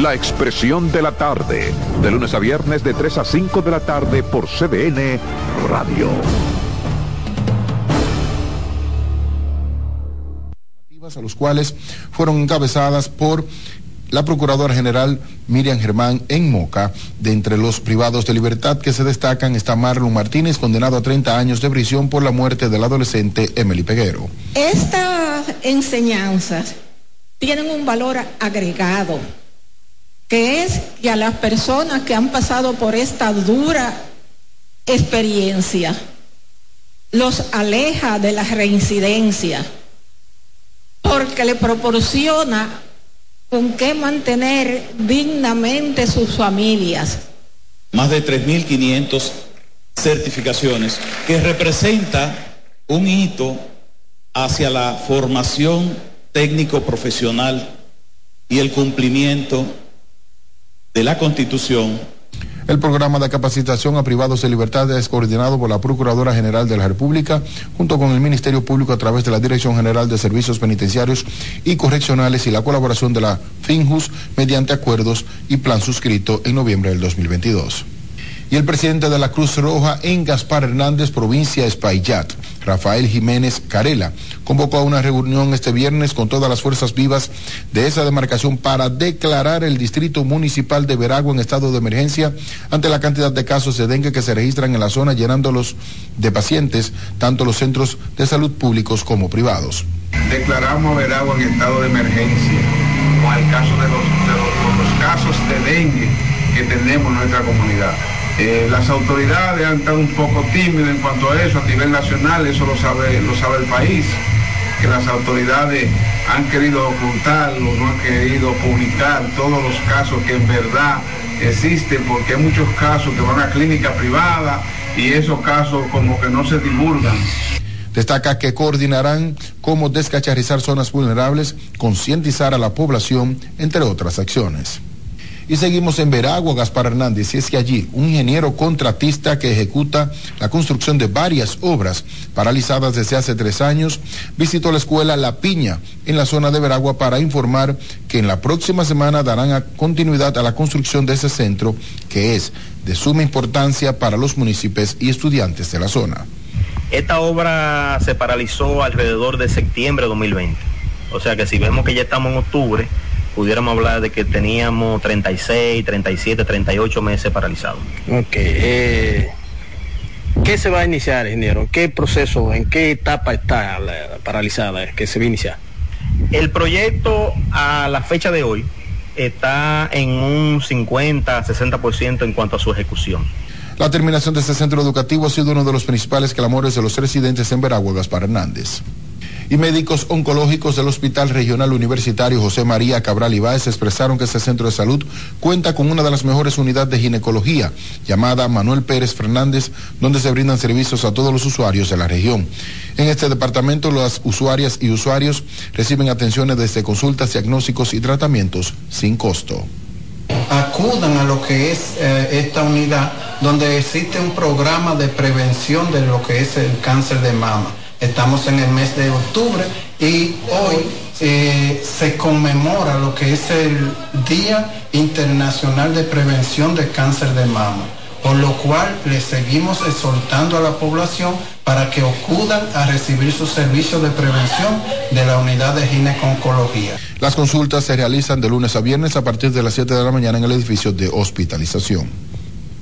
La expresión de la tarde, de lunes a viernes de 3 a 5 de la tarde por CDN Radio. a los cuales fueron encabezadas por la Procuradora General Miriam Germán en Moca. De entre los privados de libertad que se destacan está Marlon Martínez, condenado a 30 años de prisión por la muerte del adolescente Emily Peguero. Estas enseñanzas tienen un valor agregado que es que a las personas que han pasado por esta dura experiencia los aleja de la reincidencia, porque le proporciona con qué mantener dignamente sus familias. Más de 3.500 certificaciones, que representa un hito hacia la formación técnico profesional y el cumplimiento de la Constitución. El programa de capacitación a privados de libertad es coordinado por la Procuradora General de la República junto con el Ministerio Público a través de la Dirección General de Servicios Penitenciarios y Correccionales y la colaboración de la FINJUS mediante acuerdos y plan suscrito en noviembre del 2022 y el presidente de la Cruz Roja en Gaspar Hernández, provincia Espaillat, Rafael Jiménez Carela, convocó a una reunión este viernes con todas las fuerzas vivas de esa demarcación para declarar el distrito municipal de Veragua en estado de emergencia ante la cantidad de casos de dengue que se registran en la zona, llenándolos de pacientes, tanto los centros de salud públicos como privados. Declaramos a Veragua en estado de emergencia con el caso de los, de los casos de dengue que tenemos en nuestra comunidad. Eh, las autoridades han estado un poco tímidas en cuanto a eso, a nivel nacional, eso lo sabe, lo sabe el país, que las autoridades han querido ocultarlo, no han querido publicar todos los casos que en verdad existen, porque hay muchos casos que van a clínica privada y esos casos como que no se divulgan. Destaca que coordinarán cómo descacharrizar zonas vulnerables, concientizar a la población, entre otras acciones. Y seguimos en Veragua, Gaspar Hernández, y es que allí un ingeniero contratista que ejecuta la construcción de varias obras paralizadas desde hace tres años, visitó la escuela La Piña en la zona de Veragua para informar que en la próxima semana darán continuidad a la construcción de ese centro que es de suma importancia para los municipios y estudiantes de la zona. Esta obra se paralizó alrededor de septiembre de 2020. O sea que si vemos que ya estamos en octubre, pudiéramos hablar de que teníamos 36, 37, 38 meses paralizados. Ok. Eh, ¿Qué se va a iniciar, ingeniero? ¿Qué proceso, en qué etapa está paralizada que se va a iniciar? El proyecto a la fecha de hoy está en un 50, 60% en cuanto a su ejecución. La terminación de este centro educativo ha sido uno de los principales clamores de los residentes en Veragua, Gaspar Hernández y médicos oncológicos del Hospital Regional Universitario José María Cabral Ibáez expresaron que este centro de salud cuenta con una de las mejores unidades de ginecología, llamada Manuel Pérez Fernández, donde se brindan servicios a todos los usuarios de la región. En este departamento, las usuarias y usuarios reciben atenciones desde consultas, diagnósticos y tratamientos sin costo. Acudan a lo que es eh, esta unidad donde existe un programa de prevención de lo que es el cáncer de mama. Estamos en el mes de octubre y hoy eh, se conmemora lo que es el Día Internacional de Prevención de Cáncer de Mama por lo cual le seguimos exhortando a la población para que acudan a recibir sus servicios de prevención de la unidad de gineconcología. Las consultas se realizan de lunes a viernes a partir de las 7 de la mañana en el edificio de hospitalización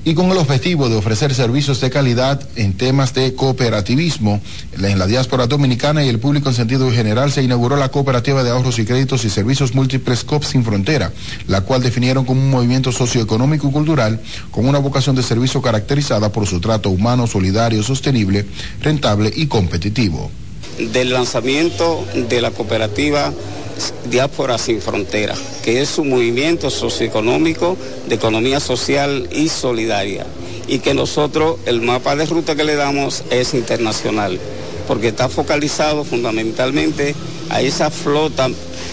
y con el objetivo de ofrecer servicios de calidad en temas de cooperativismo. En la diáspora dominicana y el público en sentido general se inauguró la Cooperativa de Ahorros y Créditos y Servicios Múltiples COP Sin Frontera, la cual definieron como un movimiento socioeconómico y cultural con una vocación de servicio caracterizada por su trato humano, solidario, sostenible, rentable y competitivo. Del lanzamiento de la cooperativa Diáspora Sin Frontera, que es un movimiento socioeconómico de economía social y solidaria. Y que nosotros, el mapa de ruta que le damos es internacional, porque está focalizado fundamentalmente a esa flota,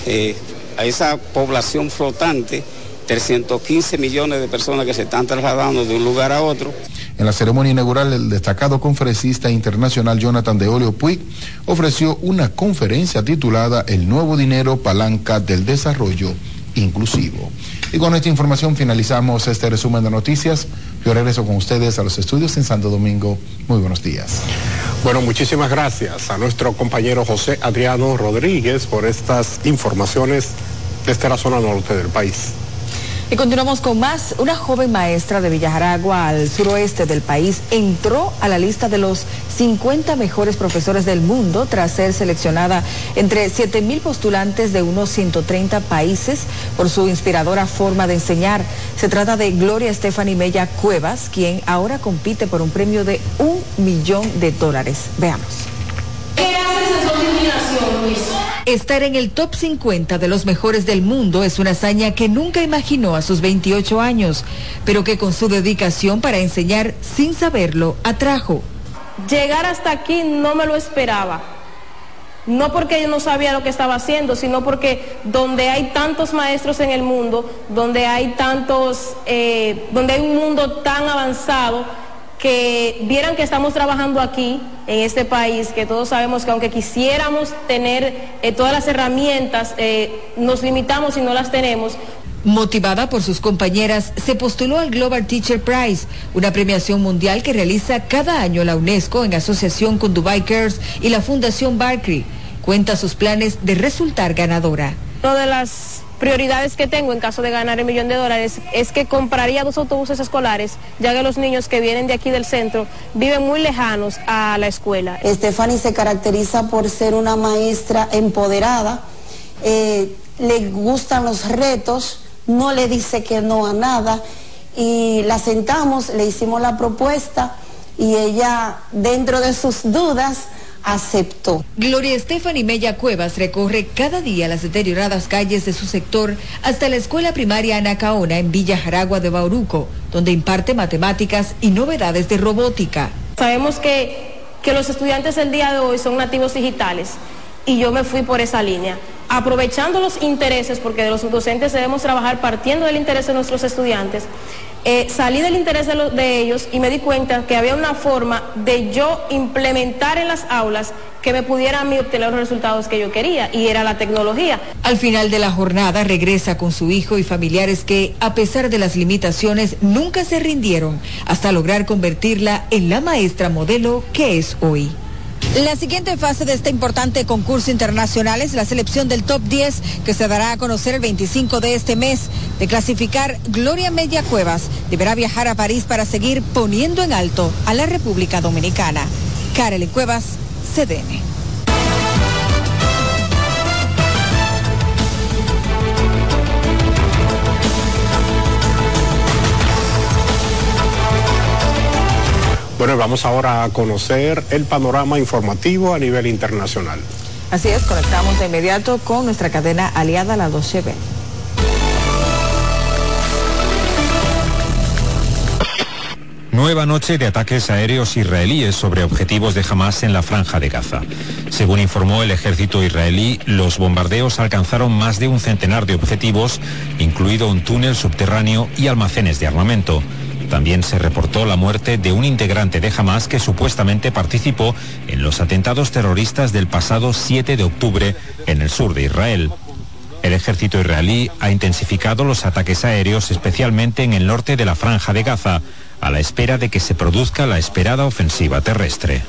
eh, a esa población flotante 315 millones de personas que se están trasladando de un lugar a otro. En la ceremonia inaugural, el destacado conferencista internacional Jonathan de Olio Puig ofreció una conferencia titulada El nuevo dinero palanca del desarrollo inclusivo. Y con esta información finalizamos este resumen de noticias. Yo regreso con ustedes a los estudios en Santo Domingo. Muy buenos días. Bueno, muchísimas gracias a nuestro compañero José Adriano Rodríguez por estas informaciones desde la zona norte del país. Y continuamos con más. Una joven maestra de Villajaragua, al suroeste del país, entró a la lista de los 50 mejores profesores del mundo tras ser seleccionada entre 7 mil postulantes de unos 130 países por su inspiradora forma de enseñar. Se trata de Gloria Stephanie Mella Cuevas, quien ahora compite por un premio de un millón de dólares. Veamos. ¿Qué haces en su Luis? Estar en el top 50 de los mejores del mundo es una hazaña que nunca imaginó a sus 28 años, pero que con su dedicación para enseñar sin saberlo atrajo. Llegar hasta aquí no me lo esperaba. No porque yo no sabía lo que estaba haciendo, sino porque donde hay tantos maestros en el mundo, donde hay tantos, eh, donde hay un mundo tan avanzado, que vieran que estamos trabajando aquí, en este país, que todos sabemos que aunque quisiéramos tener eh, todas las herramientas, eh, nos limitamos y no las tenemos. Motivada por sus compañeras, se postuló al Global Teacher Prize, una premiación mundial que realiza cada año la UNESCO en asociación con Dubai Cares y la Fundación Barclay. Cuenta sus planes de resultar ganadora. Una de las prioridades que tengo en caso de ganar el millón de dólares es que compraría dos autobuses escolares, ya que los niños que vienen de aquí del centro viven muy lejanos a la escuela. Stephanie se caracteriza por ser una maestra empoderada, eh, le gustan los retos, no le dice que no a nada y la sentamos, le hicimos la propuesta y ella dentro de sus dudas aceptó. Gloria Stephanie Mella Cuevas recorre cada día las deterioradas calles de su sector hasta la escuela primaria Anacaona en Villa Jaragua de Bauruco, donde imparte matemáticas y novedades de robótica. Sabemos que, que los estudiantes del día de hoy son nativos digitales y yo me fui por esa línea aprovechando los intereses, porque de los docentes debemos trabajar partiendo del interés de nuestros estudiantes, eh, salí del interés de, ellos y me di cuenta que había una forma de yo implementar en las aulas que me pudiera a mí obtener los resultados que yo quería y era la tecnología. Al final de la jornada regresa con su hijo y familiares que, a pesar de las limitaciones, nunca se rindieron hasta lograr convertirla en la maestra modelo que es hoy. La siguiente fase de este importante concurso internacional es la selección del top 10 que se dará a conocer el 25 de este mes. De clasificar, Gloria Media Cuevas deberá viajar a París para seguir poniendo en alto a la República Dominicana. Karel Cuevas, CDN. Bueno, vamos ahora a conocer el panorama informativo a nivel internacional. Así es, conectamos de inmediato con nuestra cadena aliada, la 12 b Nueva noche de ataques aéreos israelíes sobre objetivos de Hamas en la franja de Gaza. Según informó el ejército israelí, los bombardeos alcanzaron más de un centenar de objetivos, incluido un túnel subterráneo y almacenes de armamento. También se reportó la muerte de un integrante de Hamas que supuestamente participó en los atentados terroristas del pasado 7 de octubre en el sur de Israel. El ejército israelí ha intensificado los ataques aéreos, especialmente en el norte de la franja de Gaza, a la espera de que se produzca la esperada ofensiva terrestre.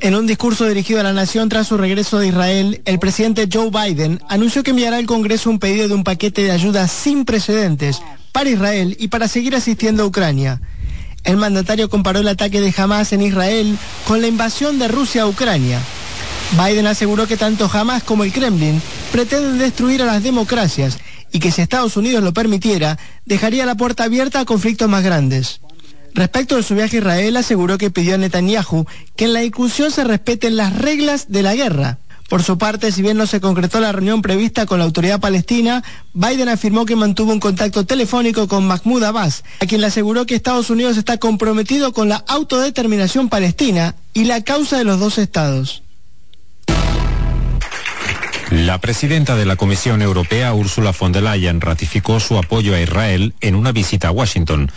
En un discurso dirigido a la nación tras su regreso de Israel, el presidente Joe Biden anunció que enviará al Congreso un pedido de un paquete de ayuda sin precedentes para Israel y para seguir asistiendo a Ucrania. El mandatario comparó el ataque de Hamas en Israel con la invasión de Rusia a Ucrania. Biden aseguró que tanto Hamas como el Kremlin pretenden destruir a las democracias y que si Estados Unidos lo permitiera, dejaría la puerta abierta a conflictos más grandes. Respecto de su viaje a Israel, aseguró que pidió a Netanyahu que en la discusión se respeten las reglas de la guerra. Por su parte, si bien no se concretó la reunión prevista con la autoridad palestina, Biden afirmó que mantuvo un contacto telefónico con Mahmoud Abbas, a quien le aseguró que Estados Unidos está comprometido con la autodeterminación palestina y la causa de los dos estados. La presidenta de la Comisión Europea, Ursula von der Leyen, ratificó su apoyo a Israel en una visita a Washington.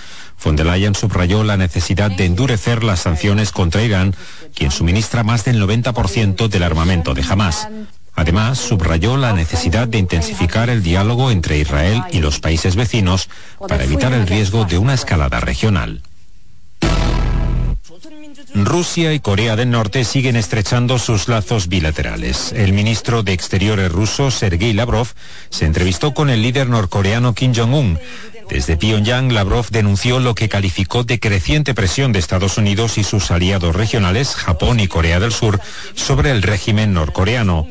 Von der Leyen subrayó la necesidad de endurecer las sanciones contra Irán, quien suministra más del 90% del armamento de Hamas. Además, subrayó la necesidad de intensificar el diálogo entre Israel y los países vecinos para evitar el riesgo de una escalada regional. Rusia y Corea del Norte siguen estrechando sus lazos bilaterales. El ministro de Exteriores ruso, Sergei Lavrov, se entrevistó con el líder norcoreano Kim Jong-un. Desde Pyongyang, Lavrov denunció lo que calificó de creciente presión de Estados Unidos y sus aliados regionales, Japón y Corea del Sur, sobre el régimen norcoreano.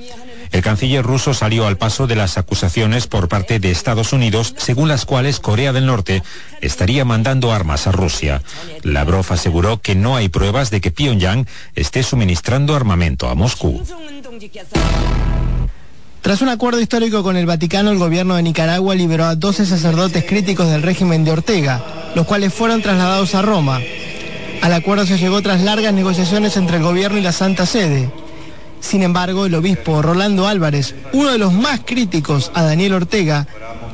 El canciller ruso salió al paso de las acusaciones por parte de Estados Unidos, según las cuales Corea del Norte estaría mandando armas a Rusia. Lavrov aseguró que no hay pruebas de que Pyongyang esté suministrando armamento a Moscú. Tras un acuerdo histórico con el Vaticano, el gobierno de Nicaragua liberó a 12 sacerdotes críticos del régimen de Ortega, los cuales fueron trasladados a Roma. Al acuerdo se llegó tras largas negociaciones entre el gobierno y la Santa Sede. Sin embargo, el obispo Rolando Álvarez, uno de los más críticos a Daniel Ortega,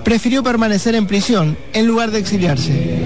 prefirió permanecer en prisión en lugar de exiliarse.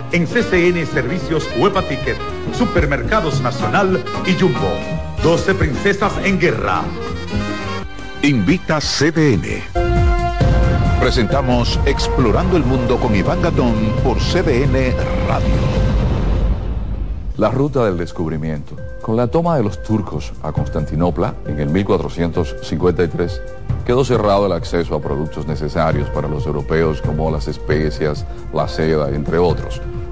en CCN Servicios Huepa Ticket, Supermercados Nacional y Jumbo. 12 Princesas en Guerra. Invita CDN. Presentamos Explorando el Mundo con Iván Gatón por CDN Radio. La ruta del descubrimiento. Con la toma de los turcos a Constantinopla en el 1453, quedó cerrado el acceso a productos necesarios para los europeos como las especias, la seda, entre otros.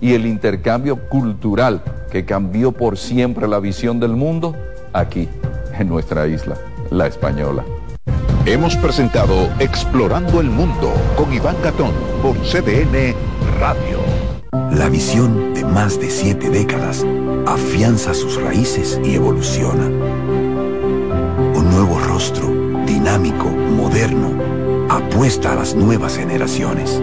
y el intercambio cultural que cambió por siempre la visión del mundo? Aquí, en nuestra isla, la española. Hemos presentado Explorando el Mundo con Iván Gatón por CDN Radio. La visión de más de siete décadas afianza sus raíces y evoluciona. Un nuevo rostro, dinámico, moderno, apuesta a las nuevas generaciones.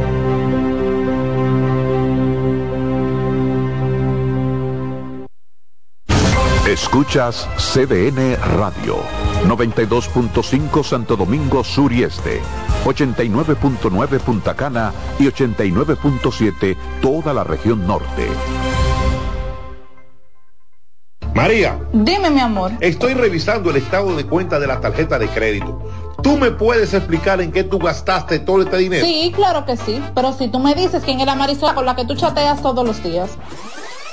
Escuchas CDN Radio, 92.5 Santo Domingo Sur y Este, 89.9 Punta Cana y 89.7 toda la región norte. María. Dime, mi amor. Estoy revisando el estado de cuenta de la tarjeta de crédito. ¿Tú me puedes explicar en qué tú gastaste todo este dinero? Sí, claro que sí. Pero si tú me dices quién es la Marisol con la que tú chateas todos los días.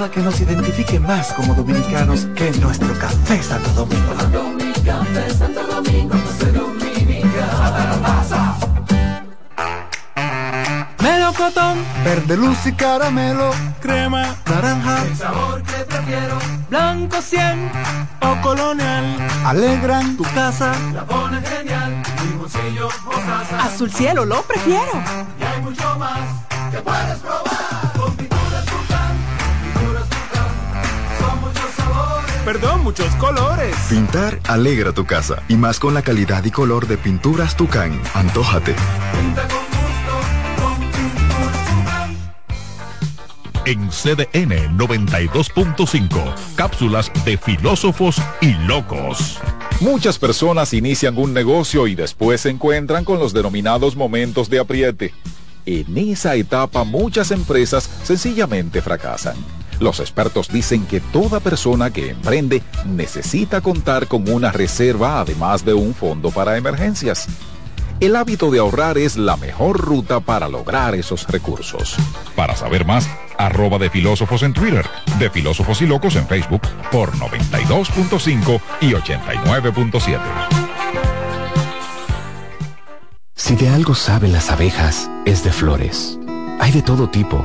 nada que nos identifique más como dominicanos que nuestro café Santo Domingo. Café Santo Domingo. Melocotón, verde luz y caramelo, crema, naranja, El sabor que prefiero, blanco 100 o colonial, alegran tu casa. la pone genial. Mi bolsillo mostaza. Azul cielo, lo prefiero. Y hay mucho más que puedes probar. Perdón, muchos colores. Pintar alegra tu casa y más con la calidad y color de pinturas Tucán. Antójate. Pinta con gusto, con pinturas Tucán. En CDN 92.5, cápsulas de filósofos y locos. Muchas personas inician un negocio y después se encuentran con los denominados momentos de apriete. En esa etapa muchas empresas sencillamente fracasan. Los expertos dicen que toda persona que emprende necesita contar con una reserva además de un fondo para emergencias. El hábito de ahorrar es la mejor ruta para lograr esos recursos. Para saber más, arroba de filósofos en Twitter, de filósofos y locos en Facebook por 92.5 y 89.7. Si de algo saben las abejas, es de flores. Hay de todo tipo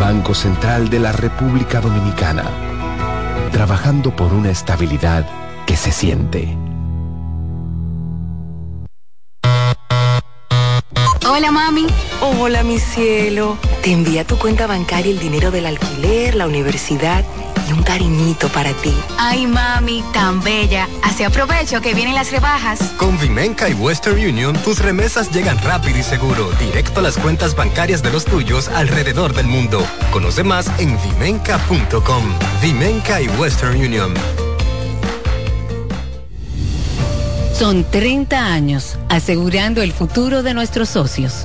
Banco Central de la República Dominicana, trabajando por una estabilidad que se siente. Hola mami. Hola mi cielo. Te envía tu cuenta bancaria el dinero del alquiler, la universidad y un cariñito para ti. Ay, mami, tan bella. Así aprovecho que vienen las rebajas. Con Vimenca y Western Union, tus remesas llegan rápido y seguro, directo a las cuentas bancarias de los tuyos alrededor del mundo. Conoce más en vimenca.com. Vimenca y Western Union. Son 30 años asegurando el futuro de nuestros socios.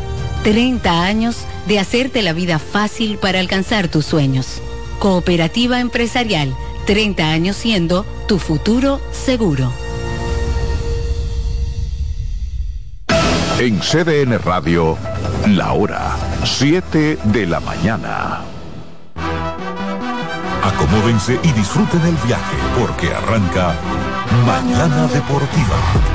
30 años de hacerte la vida fácil para alcanzar tus sueños. Cooperativa empresarial, 30 años siendo tu futuro seguro. En CDN Radio, la hora 7 de la mañana. Acomódense y disfruten el viaje porque arranca Mañana Deportiva.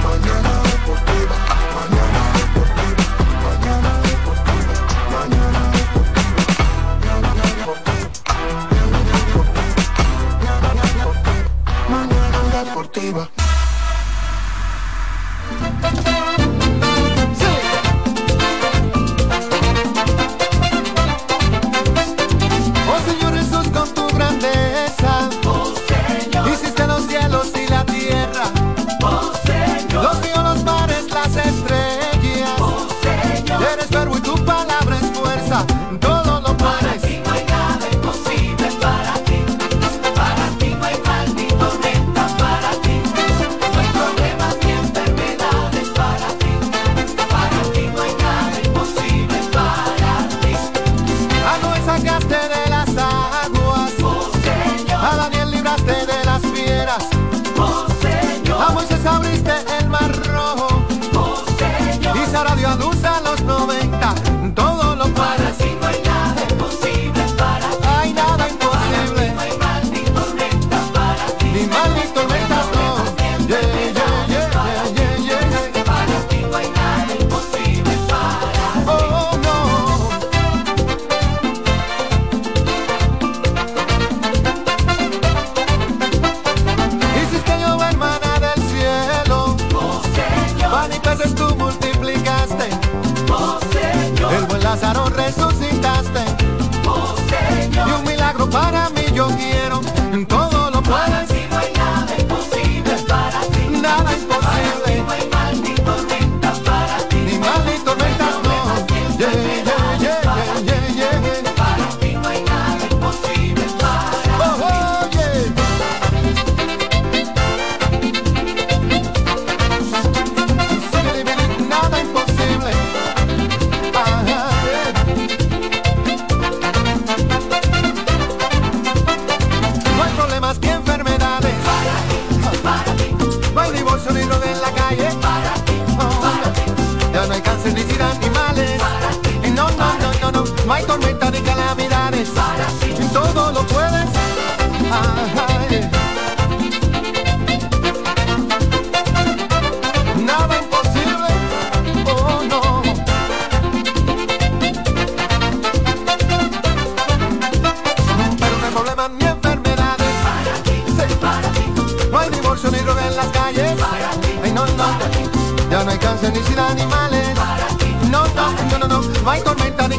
Ya no hay cáncer ni sida ni males. Para ti, no, no, no, no, no. No hay tormenta ni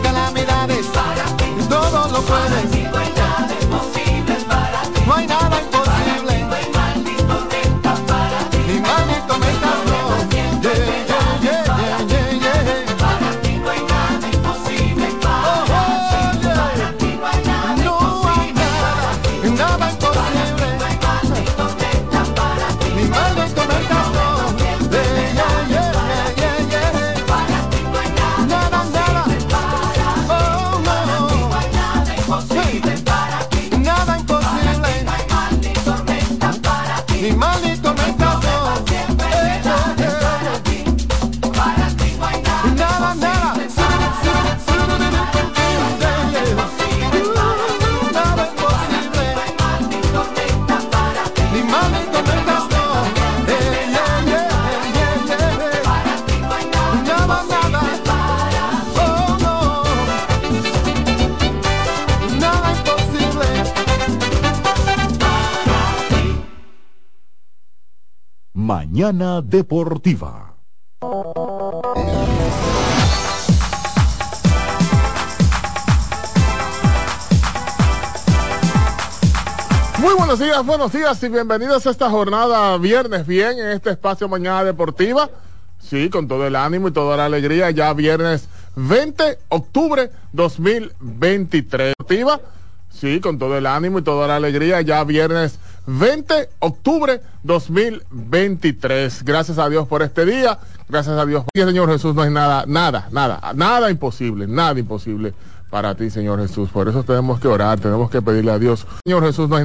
Mañana Deportiva. Muy buenos días, buenos días y bienvenidos a esta jornada viernes bien en este espacio Mañana Deportiva. Sí, con todo el ánimo y toda la alegría, ya viernes 20 octubre 2023. Deportiva. Sí, con todo el ánimo y toda la alegría, ya viernes 20 octubre 2023. Gracias a Dios por este día, gracias a Dios. Y Señor Jesús, no hay nada, nada, nada, nada imposible, nada imposible para ti, Señor Jesús. Por eso tenemos que orar, tenemos que pedirle a Dios. Señor Jesús, no hay